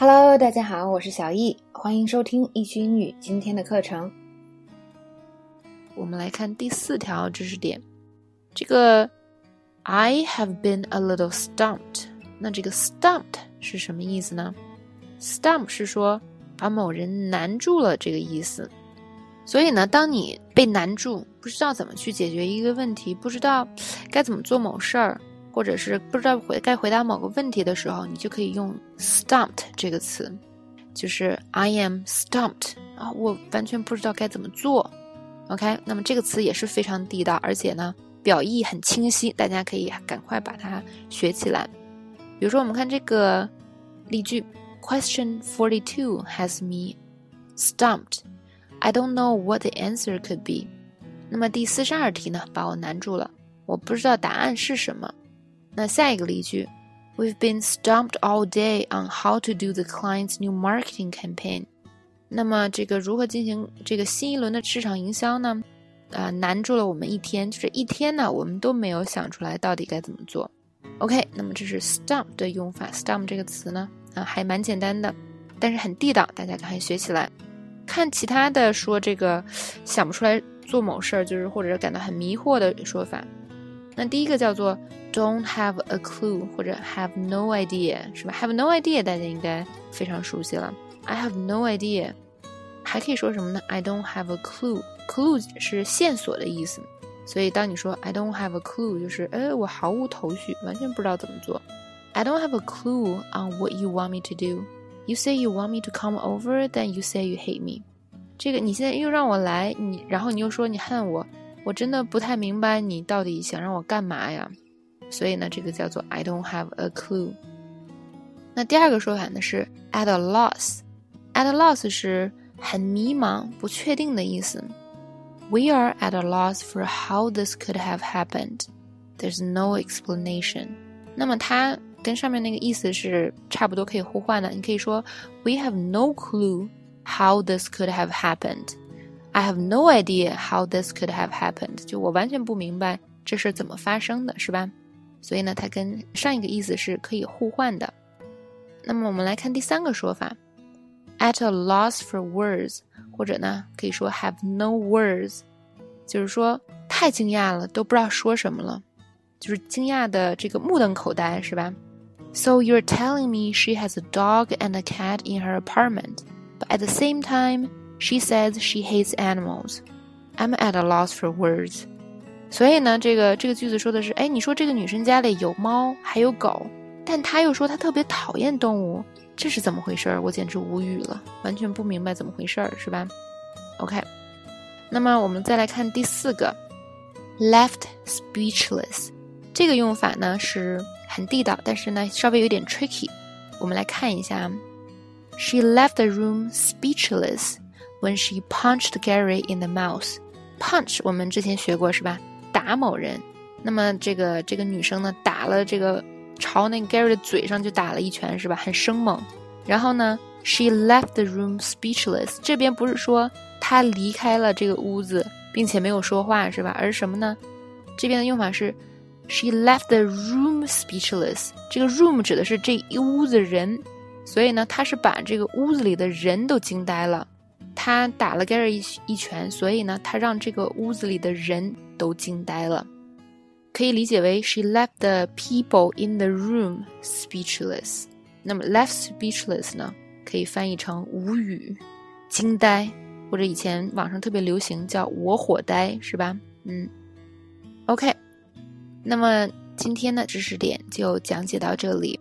Hello，大家好，我是小易，欢迎收听易趣英语今天的课程。我们来看第四条知识点，这个 I have been a little stumped。那这个 stumped 是什么意思呢？stump 是说把某人难住了这个意思。所以呢，当你被难住，不知道怎么去解决一个问题，不知道该怎么做某事儿。或者是不知道回该回答某个问题的时候，你就可以用 stumped 这个词，就是 I am stumped 啊，我完全不知道该怎么做。OK，那么这个词也是非常地道，而且呢表意很清晰，大家可以赶快把它学起来。比如说，我们看这个例句：Question forty two has me stumped. I don't know what the answer could be. 那么第四十二题呢，把我难住了，我不知道答案是什么。那下一个例句，We've been stumped all day on how to do the client's new marketing campaign。那么这个如何进行这个新一轮的市场营销呢？啊，难住了我们一天，就是一天呢，我们都没有想出来到底该怎么做。OK，那么这是 stump 的用法，stump 这个词呢，啊，还蛮简单的，但是很地道，大家赶快学起来。看其他的说这个想不出来做某事儿，就是或者是感到很迷惑的说法。那第一个叫做 don't have a clue 或者 have no idea 是吧？have no idea 大家应该非常熟悉了。I have no idea，还可以说什么呢？I don't have a clue。clue 是线索的意思，所以当你说 I don't have a clue，就是哎，我毫无头绪，完全不知道怎么做。I don't have a clue on what you want me to do. You say you want me to come over, then you say you hate me. 这个你现在又让我来，你然后你又说你恨我。 我真的不太明白你到底想让我干嘛呀？所以呢，这个叫做 I don't have a clue。那第二个说法呢是 at a loss。at a loss 是很迷茫、不确定的意思。We are at a loss for how this could have happened. There's no explanation。那么它跟上面那个意思是差不多，可以互换的。你可以说 We have no clue how this could have happened。I have no idea how this could have happened。就我完全不明白这是怎么发生的，是吧？所以呢，它跟上一个意思是可以互换的。那么我们来看第三个说法，at a loss for words，或者呢可以说 have no words，就是说太惊讶了，都不知道说什么了，就是惊讶的这个目瞪口呆，是吧？So you're telling me she has a dog and a cat in her apartment, but at the same time She says she hates animals. I'm at a loss for words. 所以呢，这个这个句子说的是，哎，你说这个女生家里有猫还有狗，但她又说她特别讨厌动物，这是怎么回事儿？我简直无语了，完全不明白怎么回事儿，是吧？OK，那么我们再来看第四个，left speechless，这个用法呢是很地道，但是呢稍微有点 tricky。我们来看一下，She left the room speechless。When she punched Gary in the mouth, punch 我们之前学过是吧？打某人。那么这个这个女生呢，打了这个朝那 Gary 的嘴上就打了一拳是吧？很生猛。然后呢，she left the room speechless。这边不是说她离开了这个屋子，并且没有说话是吧？而是什么呢？这边的用法是 she left the room speechless。这个 room 指的是这一屋子人，所以呢，她是把这个屋子里的人都惊呆了。他打了 Gary 一一拳，所以呢，他让这个屋子里的人都惊呆了。可以理解为 She left the people in the room speechless。那么 left speechless 呢，可以翻译成无语、惊呆，或者以前网上特别流行叫我火呆，是吧？嗯，OK。那么今天的知识点就讲解到这里。